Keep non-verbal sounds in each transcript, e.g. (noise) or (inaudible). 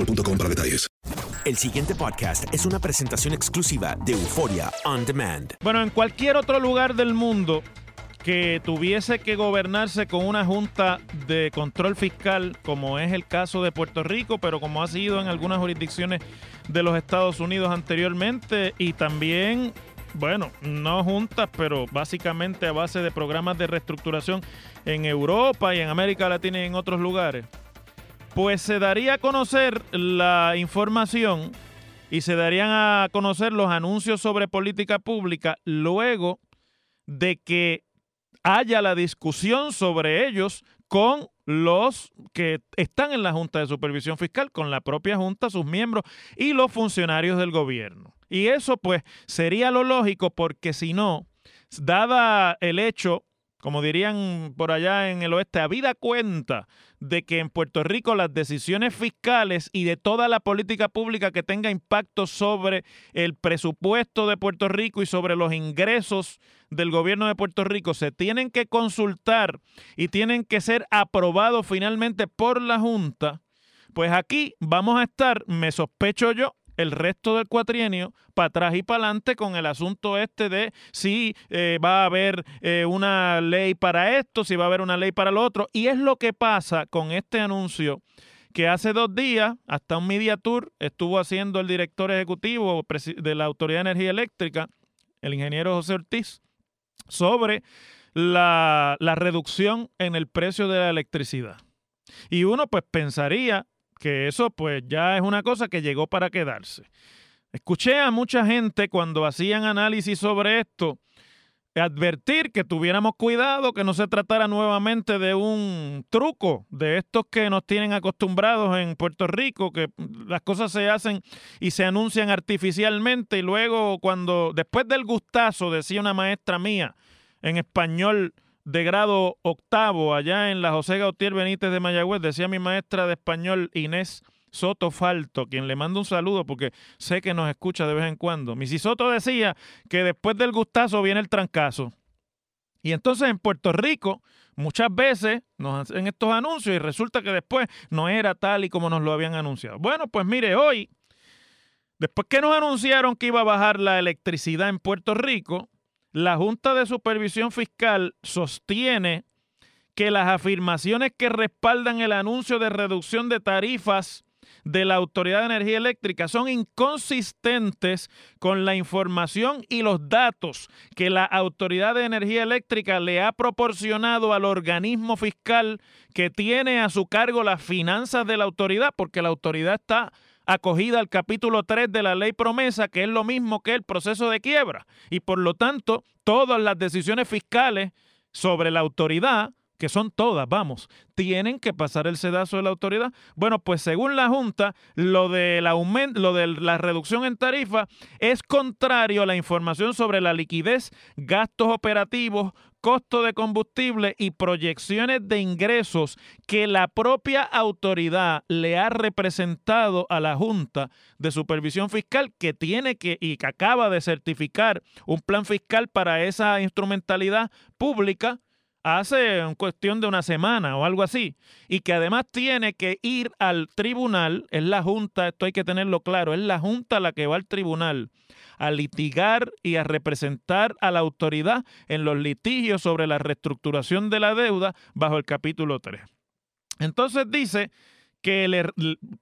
boostmobile.com para detalles. El siguiente podcast es una presentación exclusiva de Euforia On Demand. Bueno, en cualquier otro lugar del mundo que tuviese que gobernarse con una junta de control fiscal, como es el caso de Puerto Rico, pero como ha sido en algunas jurisdicciones de los Estados Unidos anteriormente, y también, bueno, no juntas, pero básicamente a base de programas de reestructuración en Europa y en América Latina y en otros lugares, pues se daría a conocer la información y se darían a conocer los anuncios sobre política pública luego de que haya la discusión sobre ellos con los que están en la Junta de Supervisión Fiscal, con la propia Junta, sus miembros y los funcionarios del gobierno. Y eso pues sería lo lógico porque si no, dada el hecho, como dirían por allá en el oeste, habida cuenta de que en Puerto Rico las decisiones fiscales y de toda la política pública que tenga impacto sobre el presupuesto de Puerto Rico y sobre los ingresos del gobierno de Puerto Rico se tienen que consultar y tienen que ser aprobados finalmente por la Junta, pues aquí vamos a estar, me sospecho yo, el resto del cuatrienio para atrás y para adelante con el asunto este de si eh, va a haber eh, una ley para esto, si va a haber una ley para lo otro. Y es lo que pasa con este anuncio que hace dos días, hasta un media tour, estuvo haciendo el director ejecutivo de la Autoridad de Energía Eléctrica, el ingeniero José Ortiz, sobre la, la reducción en el precio de la electricidad. Y uno pues pensaría que eso pues ya es una cosa que llegó para quedarse. Escuché a mucha gente cuando hacían análisis sobre esto advertir que tuviéramos cuidado, que no se tratara nuevamente de un truco de estos que nos tienen acostumbrados en Puerto Rico, que las cosas se hacen y se anuncian artificialmente y luego cuando, después del gustazo, decía una maestra mía en español, de grado octavo allá en la José Gautier Benítez de Mayagüez, decía mi maestra de español Inés Soto Falto, quien le mando un saludo porque sé que nos escucha de vez en cuando. Missy Soto decía que después del gustazo viene el trancazo. Y entonces en Puerto Rico muchas veces nos hacen estos anuncios y resulta que después no era tal y como nos lo habían anunciado. Bueno, pues mire, hoy, después que nos anunciaron que iba a bajar la electricidad en Puerto Rico, la Junta de Supervisión Fiscal sostiene que las afirmaciones que respaldan el anuncio de reducción de tarifas de la Autoridad de Energía Eléctrica son inconsistentes con la información y los datos que la Autoridad de Energía Eléctrica le ha proporcionado al organismo fiscal que tiene a su cargo las finanzas de la autoridad, porque la autoridad está acogida al capítulo 3 de la ley promesa, que es lo mismo que el proceso de quiebra. Y por lo tanto, todas las decisiones fiscales sobre la autoridad que son todas, vamos, tienen que pasar el sedazo de la autoridad. Bueno, pues según la Junta, lo, del lo de la reducción en tarifa es contrario a la información sobre la liquidez, gastos operativos, costo de combustible y proyecciones de ingresos que la propia autoridad le ha representado a la Junta de Supervisión Fiscal que tiene que y que acaba de certificar un plan fiscal para esa instrumentalidad pública hace cuestión de una semana o algo así, y que además tiene que ir al tribunal, es la Junta, esto hay que tenerlo claro, es la Junta la que va al tribunal a litigar y a representar a la autoridad en los litigios sobre la reestructuración de la deuda bajo el capítulo 3. Entonces dice que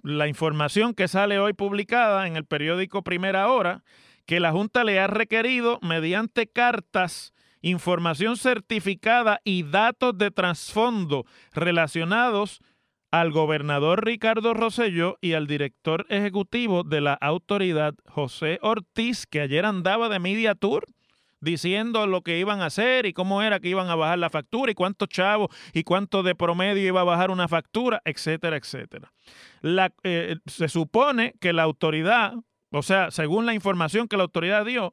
la información que sale hoy publicada en el periódico Primera Hora, que la Junta le ha requerido mediante cartas información certificada y datos de trasfondo relacionados al gobernador Ricardo Rosselló y al director ejecutivo de la autoridad José Ortiz, que ayer andaba de media tour diciendo lo que iban a hacer y cómo era que iban a bajar la factura y cuántos chavos y cuánto de promedio iba a bajar una factura, etcétera, etcétera. Eh, se supone que la autoridad, o sea, según la información que la autoridad dio,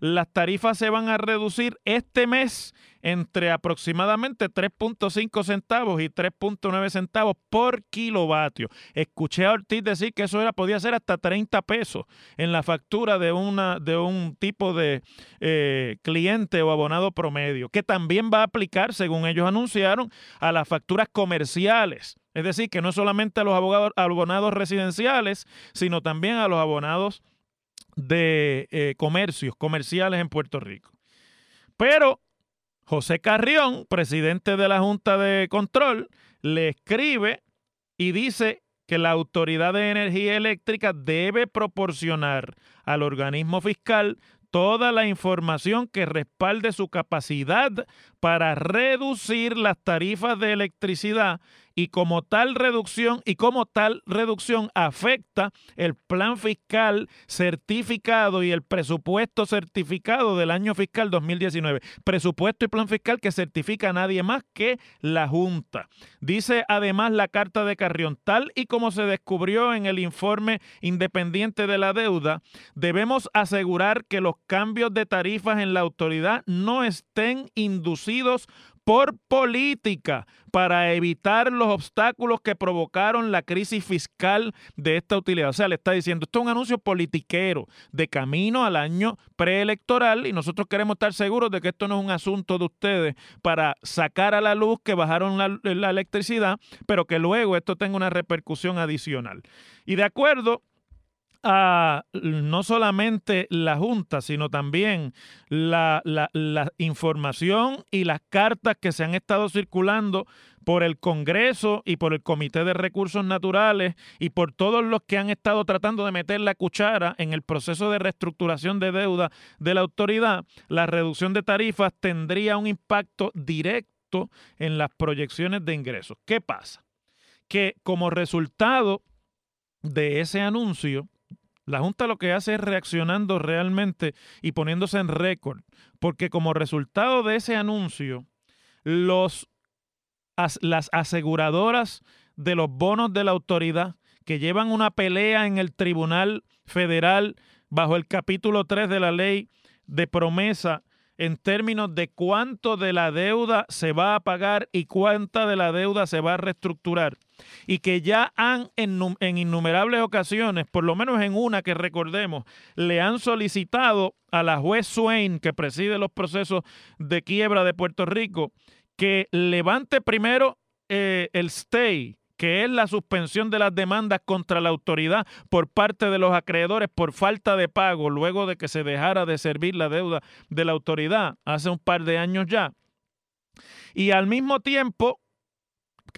las tarifas se van a reducir este mes entre aproximadamente 3.5 centavos y 3.9 centavos por kilovatio. Escuché a Ortiz decir que eso era, podía ser hasta 30 pesos en la factura de, una, de un tipo de eh, cliente o abonado promedio, que también va a aplicar, según ellos anunciaron, a las facturas comerciales. Es decir, que no solamente a los abonados residenciales, sino también a los abonados de eh, comercios comerciales en Puerto Rico. Pero José Carrión, presidente de la Junta de Control, le escribe y dice que la Autoridad de Energía Eléctrica debe proporcionar al organismo fiscal toda la información que respalde su capacidad para reducir las tarifas de electricidad y como tal reducción y como tal reducción afecta el plan fiscal certificado y el presupuesto certificado del año fiscal 2019. Presupuesto y plan fiscal que certifica nadie más que la Junta. Dice además la carta de Carrión, tal y como se descubrió en el informe independiente de la deuda, debemos asegurar que los cambios de tarifas en la autoridad no estén inducidos por política para evitar los obstáculos que provocaron la crisis fiscal de esta utilidad. O sea, le está diciendo, esto es un anuncio politiquero de camino al año preelectoral y nosotros queremos estar seguros de que esto no es un asunto de ustedes para sacar a la luz que bajaron la, la electricidad, pero que luego esto tenga una repercusión adicional. Y de acuerdo a no solamente la Junta, sino también la, la, información y las cartas que se han estado circulando por el Congreso y por el Comité de Recursos Naturales y por todos los que han estado tratando de meter la cuchara en el proceso de reestructuración de deuda de la autoridad, la reducción de tarifas tendría un impacto directo en las proyecciones de ingresos. ¿Qué pasa? Que como resultado de ese anuncio, la Junta lo que hace es reaccionando realmente y poniéndose en récord, porque como resultado de ese anuncio, los, las aseguradoras de los bonos de la autoridad que llevan una pelea en el Tribunal Federal bajo el capítulo 3 de la ley de promesa en términos de cuánto de la deuda se va a pagar y cuánta de la deuda se va a reestructurar. Y que ya han en, innumerables ocasiones, por lo menos en una que recordemos, le han solicitado a la juez Swain, que preside los procesos de quiebra de Puerto Rico, que levante primero eh, el stay que es la suspensión de las demandas contra la autoridad por parte de los acreedores por falta de pago luego de que se dejara de servir la deuda de la autoridad hace un par de años ya. Y al mismo tiempo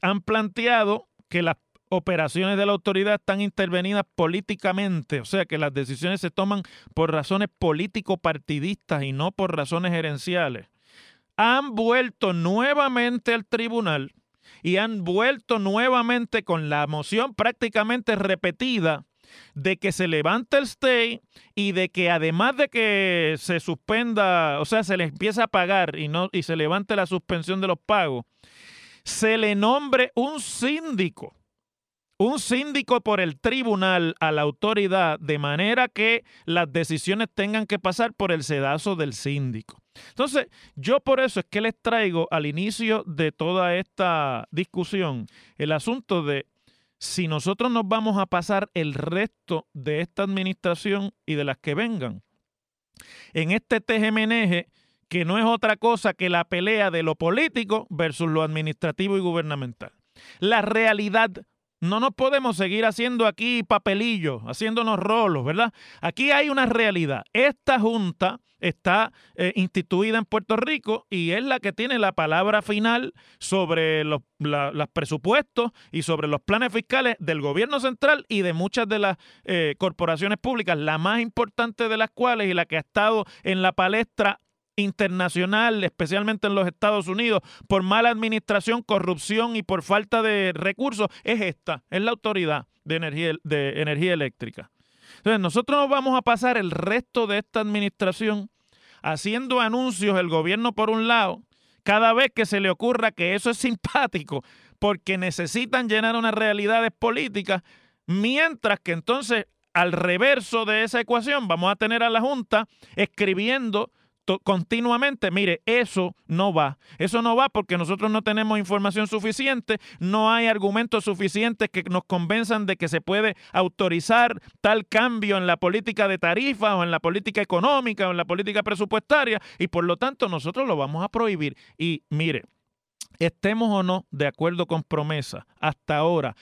han planteado que las operaciones de la autoridad están intervenidas políticamente, o sea que las decisiones se toman por razones político-partidistas y no por razones gerenciales, han vuelto nuevamente al tribunal y han vuelto nuevamente con la moción prácticamente repetida de que se levante el stay y de que además de que se suspenda, o sea, se le empieza a pagar y no y se levante la suspensión de los pagos, se le nombre un síndico un síndico por el tribunal a la autoridad de manera que las decisiones tengan que pasar por el sedazo del síndico. Entonces, yo por eso es que les traigo al inicio de toda esta discusión el asunto de si nosotros nos vamos a pasar el resto de esta administración y de las que vengan en este TGMNG que no es otra cosa que la pelea de lo político versus lo administrativo y gubernamental. La realidad no nos podemos seguir haciendo aquí papelillos, haciéndonos rolos, ¿verdad? Aquí hay una realidad. Esta junta está eh, instituida en Puerto Rico y es la que tiene la palabra final sobre los presupuestos y sobre los planes fiscales del gobierno central y de muchas de las eh, corporaciones públicas, la más importante de las cuales y la que ha estado en la palestra internacional, especialmente en los Estados Unidos, por mala administración, corrupción y por falta de recursos, es esta, es la autoridad de energía, de energía eléctrica. Entonces, nosotros nos vamos a pasar el resto de esta administración haciendo anuncios el gobierno por un lado, cada vez que se le ocurra que eso es simpático, porque necesitan llenar unas realidades políticas, mientras que entonces al reverso de esa ecuación vamos a tener a la Junta escribiendo continuamente, mire, eso no va. Eso no va porque nosotros no tenemos información suficiente, no hay argumentos suficientes que nos convenzan de que se puede autorizar tal cambio en la política de tarifas o en la política económica o en la política presupuestaria y por lo tanto nosotros lo vamos a prohibir. Y mire, estemos o no de acuerdo con promesa, hasta ahora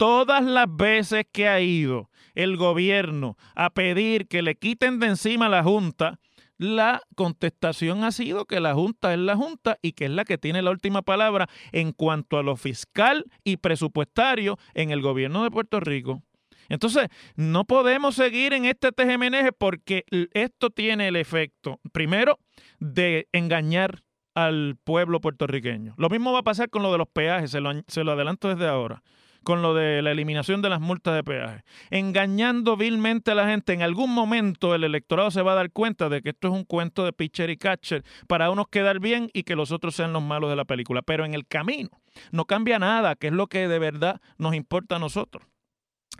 todas las veces que ha ido el gobierno a pedir que le quiten de encima a la Junta, la contestación ha sido que la Junta es la Junta y que es la que tiene la última palabra en cuanto a lo fiscal y presupuestario en el gobierno de Puerto Rico. Entonces, no podemos seguir en este TGMNG porque esto tiene el efecto, primero, de engañar al pueblo puertorriqueño. Lo mismo va a pasar con lo de los peajes, se lo, se lo adelanto desde ahora con lo de la eliminación de las multas de peaje, engañando vilmente a la gente. En algún momento el electorado se va a dar cuenta de que esto es un cuento de pitcher y catcher para unos quedar bien y que los otros sean los malos de la película. Pero en el camino no cambia nada, que es lo que de verdad nos importa a nosotros.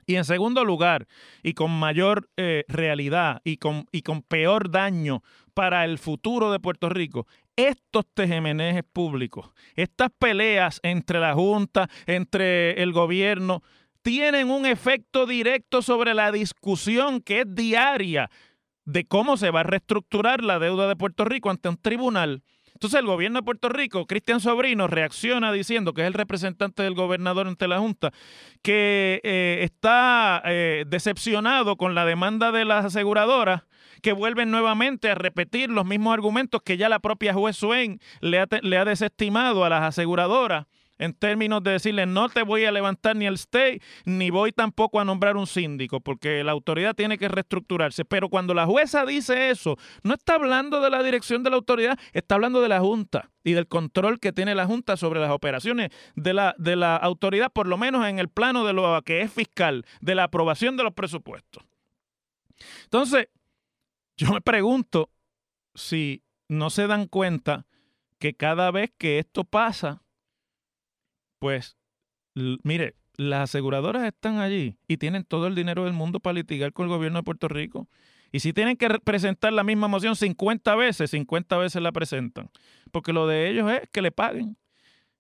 Y en segundo lugar, y con mayor eh, realidad y con, y con peor daño para el futuro de Puerto Rico, estos tejemenejes públicos, estas peleas entre la Junta, entre el gobierno, tienen un efecto directo sobre la discusión que es diaria de cómo se va a reestructurar la deuda de Puerto Rico ante un tribunal. Entonces el gobierno de Puerto Rico, Cristian Sobrino, reacciona diciendo que es el representante del gobernador ante la Junta, que eh, está eh, decepcionado con la demanda de las aseguradoras que vuelven nuevamente a repetir los mismos argumentos que ya la propia juez Swain le ha, le ha desestimado a las aseguradoras en términos de decirle no te voy a levantar ni el stay, ni voy tampoco a nombrar un síndico, porque la autoridad tiene que reestructurarse. Pero cuando la jueza dice eso, no está hablando de la dirección de la autoridad, está hablando de la Junta y del control que tiene la Junta sobre las operaciones de la, de la autoridad, por lo menos en el plano de lo que es fiscal, de la aprobación de los presupuestos. Entonces, yo me pregunto si no se dan cuenta que cada vez que esto pasa, pues, mire, las aseguradoras están allí y tienen todo el dinero del mundo para litigar con el gobierno de Puerto Rico. Y si tienen que presentar la misma moción 50 veces, 50 veces la presentan. Porque lo de ellos es que le paguen.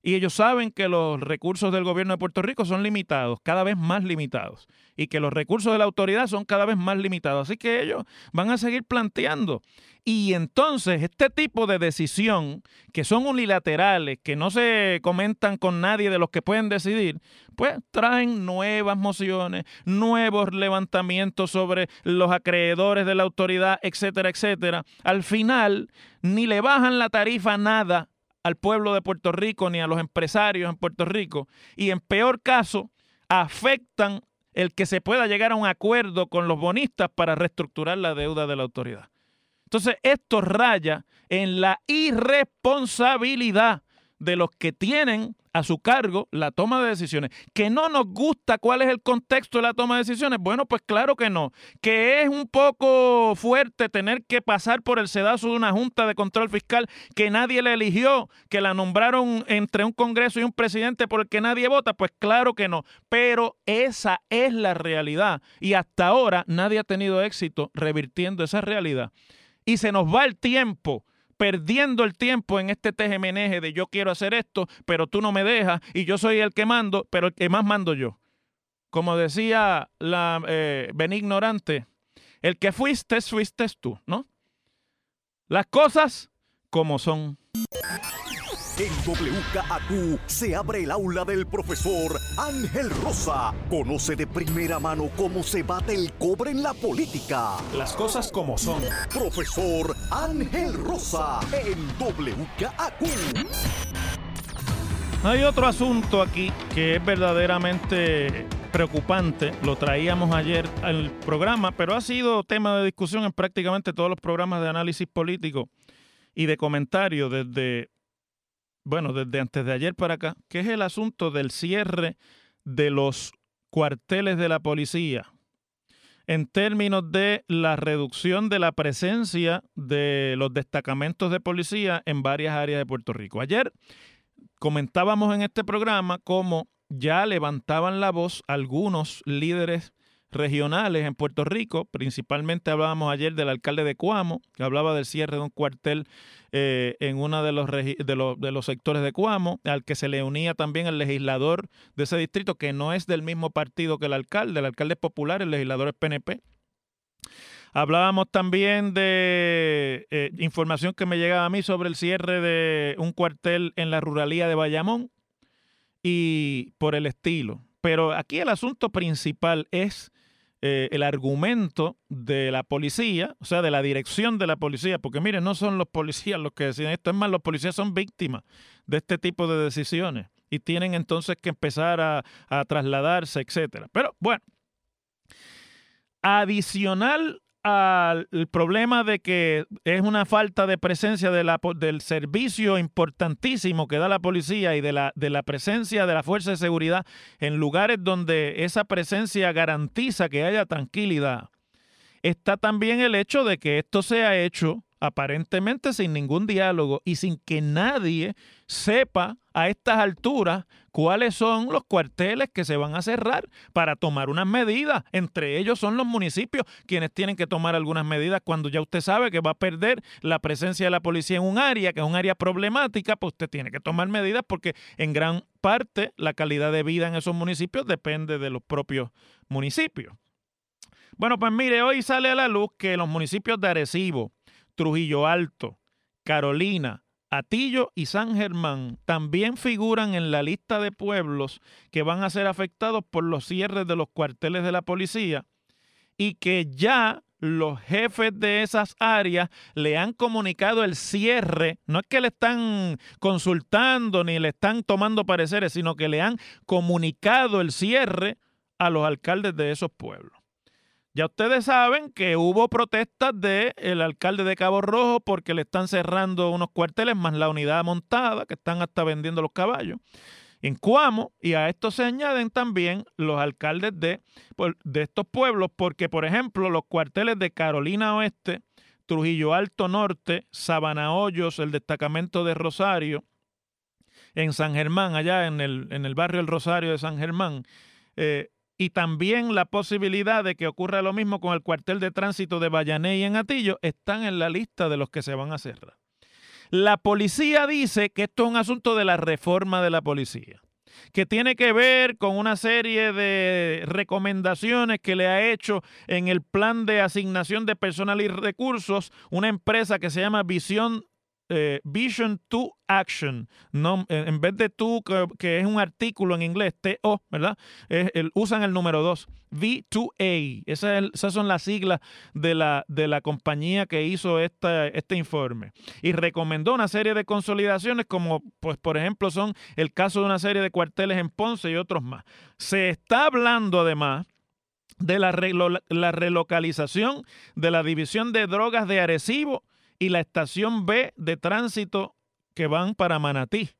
Y ellos saben que los recursos del gobierno de Puerto Rico son limitados, cada vez más limitados, y que los recursos de la autoridad son cada vez más limitados. Así que ellos van a seguir planteando. Y entonces este tipo de decisión, que son unilaterales, que no se comentan con nadie de los que pueden decidir, pues traen nuevas mociones, nuevos levantamientos sobre los acreedores de la autoridad, etcétera, etcétera. Al final, ni le bajan la tarifa nada al pueblo de Puerto Rico ni a los empresarios en Puerto Rico. Y en peor caso, afectan el que se pueda llegar a un acuerdo con los bonistas para reestructurar la deuda de la autoridad. Entonces, esto raya en la irresponsabilidad de los que tienen a su cargo la toma de decisiones. Que no nos gusta cuál es el contexto de la toma de decisiones. Bueno, pues claro que no. Que es un poco fuerte tener que pasar por el sedazo de una junta de control fiscal que nadie le eligió, que la nombraron entre un Congreso y un presidente por el que nadie vota. Pues claro que no. Pero esa es la realidad. Y hasta ahora nadie ha tenido éxito revirtiendo esa realidad. Y se nos va el tiempo perdiendo el tiempo en este tejemeneje de yo quiero hacer esto, pero tú no me dejas y yo soy el que mando, pero el que más mando yo. Como decía la eh, Benignorante, el que fuiste, fuiste tú, ¿no? Las cosas como son. En WKAQ se abre el aula del profesor Ángel Rosa. Conoce de primera mano cómo se bate el cobre en la política. Las cosas como son. Profesor Ángel Rosa en WKAQ. Hay otro asunto aquí que es verdaderamente preocupante. Lo traíamos ayer al programa, pero ha sido tema de discusión en prácticamente todos los programas de análisis político y de comentario desde bueno, desde antes de ayer para acá, que es el asunto del cierre de los cuarteles de la policía en términos de la reducción de la presencia de los destacamentos de policía en varias áreas de Puerto Rico. Ayer comentábamos en este programa cómo ya levantaban la voz algunos líderes regionales en Puerto Rico. Principalmente hablábamos ayer del alcalde de Cuamo, que hablaba del cierre de un cuartel eh, en uno de los, de, los, de los sectores de Cuamo, al que se le unía también el legislador de ese distrito, que no es del mismo partido que el alcalde. El alcalde es popular, el legislador es PNP. Hablábamos también de eh, información que me llegaba a mí sobre el cierre de un cuartel en la ruralía de Bayamón y por el estilo. Pero aquí el asunto principal es eh, el argumento de la policía, o sea, de la dirección de la policía, porque miren, no son los policías los que deciden esto, es más, los policías son víctimas de este tipo de decisiones y tienen entonces que empezar a, a trasladarse, etcétera. Pero bueno, adicional al problema de que es una falta de presencia del servicio importantísimo que da la policía y de la, de la presencia de la fuerza de seguridad en lugares donde esa presencia garantiza que haya tranquilidad, está también el hecho de que esto se ha hecho aparentemente sin ningún diálogo y sin que nadie sepa a estas alturas cuáles son los cuarteles que se van a cerrar para tomar unas medidas. Entre ellos son los municipios quienes tienen que tomar algunas medidas cuando ya usted sabe que va a perder la presencia de la policía en un área, que es un área problemática, pues usted tiene que tomar medidas porque en gran parte la calidad de vida en esos municipios depende de los propios municipios. Bueno, pues mire, hoy sale a la luz que los municipios de Arecibo, Trujillo Alto, Carolina, Atillo y San Germán también figuran en la lista de pueblos que van a ser afectados por los cierres de los cuarteles de la policía y que ya los jefes de esas áreas le han comunicado el cierre, no es que le están consultando ni le están tomando pareceres, sino que le han comunicado el cierre a los alcaldes de esos pueblos. Ya ustedes saben que hubo protestas del alcalde de Cabo Rojo porque le están cerrando unos cuarteles más la unidad montada, que están hasta vendiendo los caballos. En Cuamo, y a esto se añaden también los alcaldes de, de estos pueblos, porque, por ejemplo, los cuarteles de Carolina Oeste, Trujillo Alto Norte, Sabana Hoyos, el destacamento de Rosario, en San Germán, allá en el, en el barrio El Rosario de San Germán, eh, y también la posibilidad de que ocurra lo mismo con el cuartel de tránsito de y en Atillo están en la lista de los que se van a cerrar. La policía dice que esto es un asunto de la reforma de la policía, que tiene que ver con una serie de recomendaciones que le ha hecho en el plan de asignación de personal y recursos una empresa que se llama Visión eh, vision to action. No, en vez de to, que, es un artículo en inglés, TO, ¿verdad? usan el número 2. V2A. esas son las siglas de la, de la compañía que hizo este informe. Y recomendó una serie de consolidaciones como, pues, por ejemplo, son el caso de una serie de cuarteles en Ponce y otros más. Se está hablando además de la, la relocalización de la división de drogas de Arecibo y la estación B de tránsito que van para Manatí.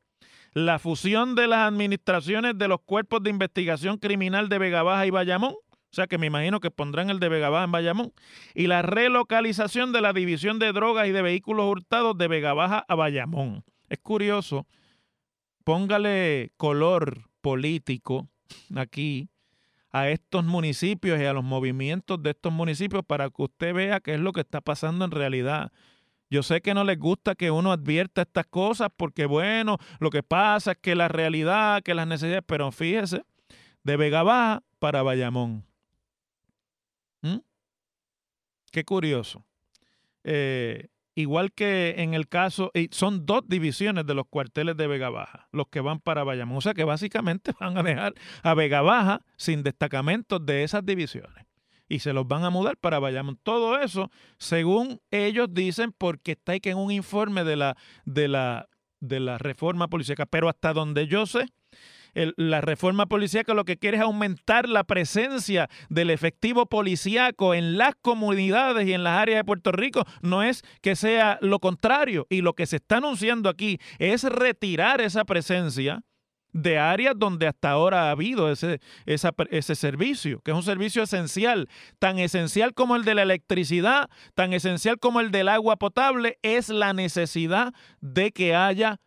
La fusión de las administraciones de los cuerpos de investigación criminal de Vega Baja y Bayamón, o sea que me imagino que pondrán el de Vega Baja en Bayamón, y la relocalización de la división de drogas y de vehículos hurtados de Vega Baja a Bayamón. Es curioso, póngale color político aquí a estos municipios y a los movimientos de estos municipios para que usted vea qué es lo que está pasando en realidad. Yo sé que no les gusta que uno advierta estas cosas porque, bueno, lo que pasa es que la realidad, que las necesidades, pero fíjese, de Vega Baja para Bayamón. ¿Mm? Qué curioso. Eh, igual que en el caso, y son dos divisiones de los cuarteles de Vega Baja, los que van para Bayamón. O sea que básicamente (laughs) van a dejar a Vega Baja sin destacamentos de esas divisiones y se los van a mudar para Bayamón. Todo eso, según ellos dicen, porque está ahí que en un informe de la, de la, de la reforma policíaca. Pero hasta donde yo sé, la reforma policíaca lo que quiere es aumentar la presencia del efectivo policíaco en las comunidades y en las áreas de Puerto Rico. No es que sea lo contrario. Y lo que se está anunciando aquí es retirar esa presencia de áreas donde hasta ahora ha habido ese, ese servicio, que es un servicio esencial, tan esencial como el de la electricidad, tan esencial como el del agua potable, es la necesidad de que haya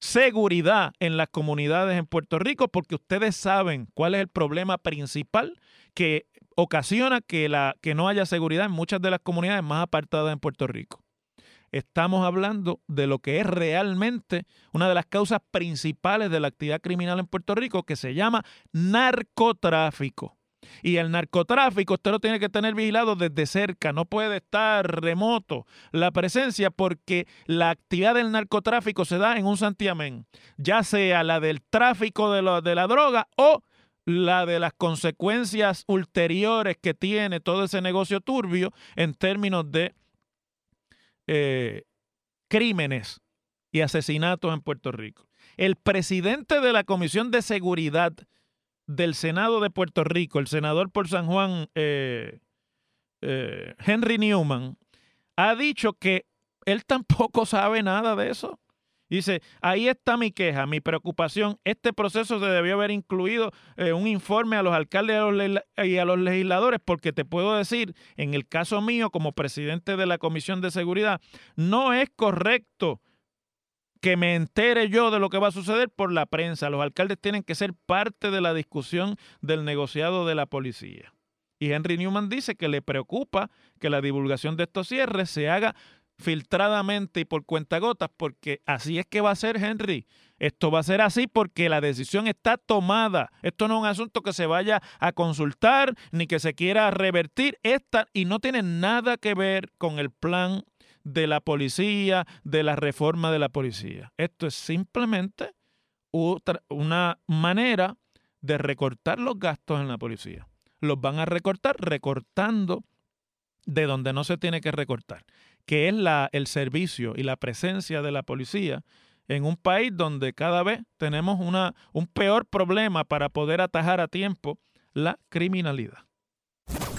seguridad en las comunidades en Puerto Rico, porque ustedes saben cuál es el problema principal que ocasiona que, la, que no haya seguridad en muchas de las comunidades más apartadas en Puerto Rico estamos hablando de lo que es realmente una de las causas principales de la actividad criminal en Puerto Rico, que se llama narcotráfico. Y el narcotráfico usted lo tiene que tener vigilado desde cerca, no puede estar remoto la presencia porque la actividad del narcotráfico se da en un santiamén, ya sea la del tráfico de, de la droga o la de las consecuencias ulteriores que tiene todo ese negocio turbio en términos de eh, crímenes y asesinatos en Puerto Rico. El presidente de la Comisión de Seguridad del Senado de Puerto Rico, el senador por San Juan, eh, eh, Henry Newman, ha dicho que él tampoco sabe nada de eso. Dice, ahí está mi queja, mi preocupación. Este proceso se debió haber incluido eh, un informe a los alcaldes y a los legisladores, porque te puedo decir, en el caso mío, como presidente de la Comisión de Seguridad, no es correcto que me entere yo de lo que va a suceder por la prensa. Los alcaldes tienen que ser parte de la discusión del negociado de la policía. Y Henry Newman dice que le preocupa que la divulgación de estos cierres se haga filtradamente y por cuentagotas, porque así es que va a ser, Henry. Esto va a ser así porque la decisión está tomada. Esto no es un asunto que se vaya a consultar ni que se quiera revertir. Esta, y no tiene nada que ver con el plan de la policía, de la reforma de la policía. Esto es simplemente una manera de recortar los gastos en la policía. Los van a recortar recortando de donde no se tiene que recortar que es la, el servicio y la presencia de la policía en un país donde cada vez tenemos una, un peor problema para poder atajar a tiempo la criminalidad.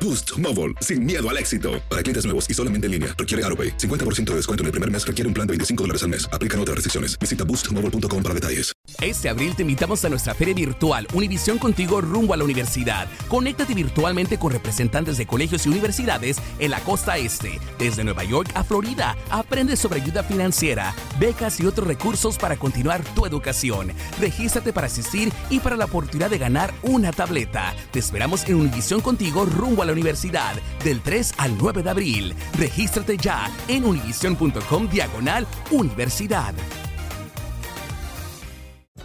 Boost Mobile, sin miedo al éxito. Para clientes nuevos y solamente en línea, requiere AroPay. 50% de descuento en el primer mes requiere un plan de 25 dólares al mes. Aplican otras restricciones. Visita boostmobile.com para detalles. Este abril te invitamos a nuestra feria virtual Univisión Contigo rumbo a la universidad. Conéctate virtualmente con representantes de colegios y universidades en la costa este. Desde Nueva York a Florida, aprende sobre ayuda financiera, becas y otros recursos para continuar tu educación. Regístrate para asistir y para la oportunidad de ganar una tableta. Te esperamos en Univisión Contigo rumbo a la universidad del 3 al 9 de abril. Regístrate ya en univision.com diagonal universidad.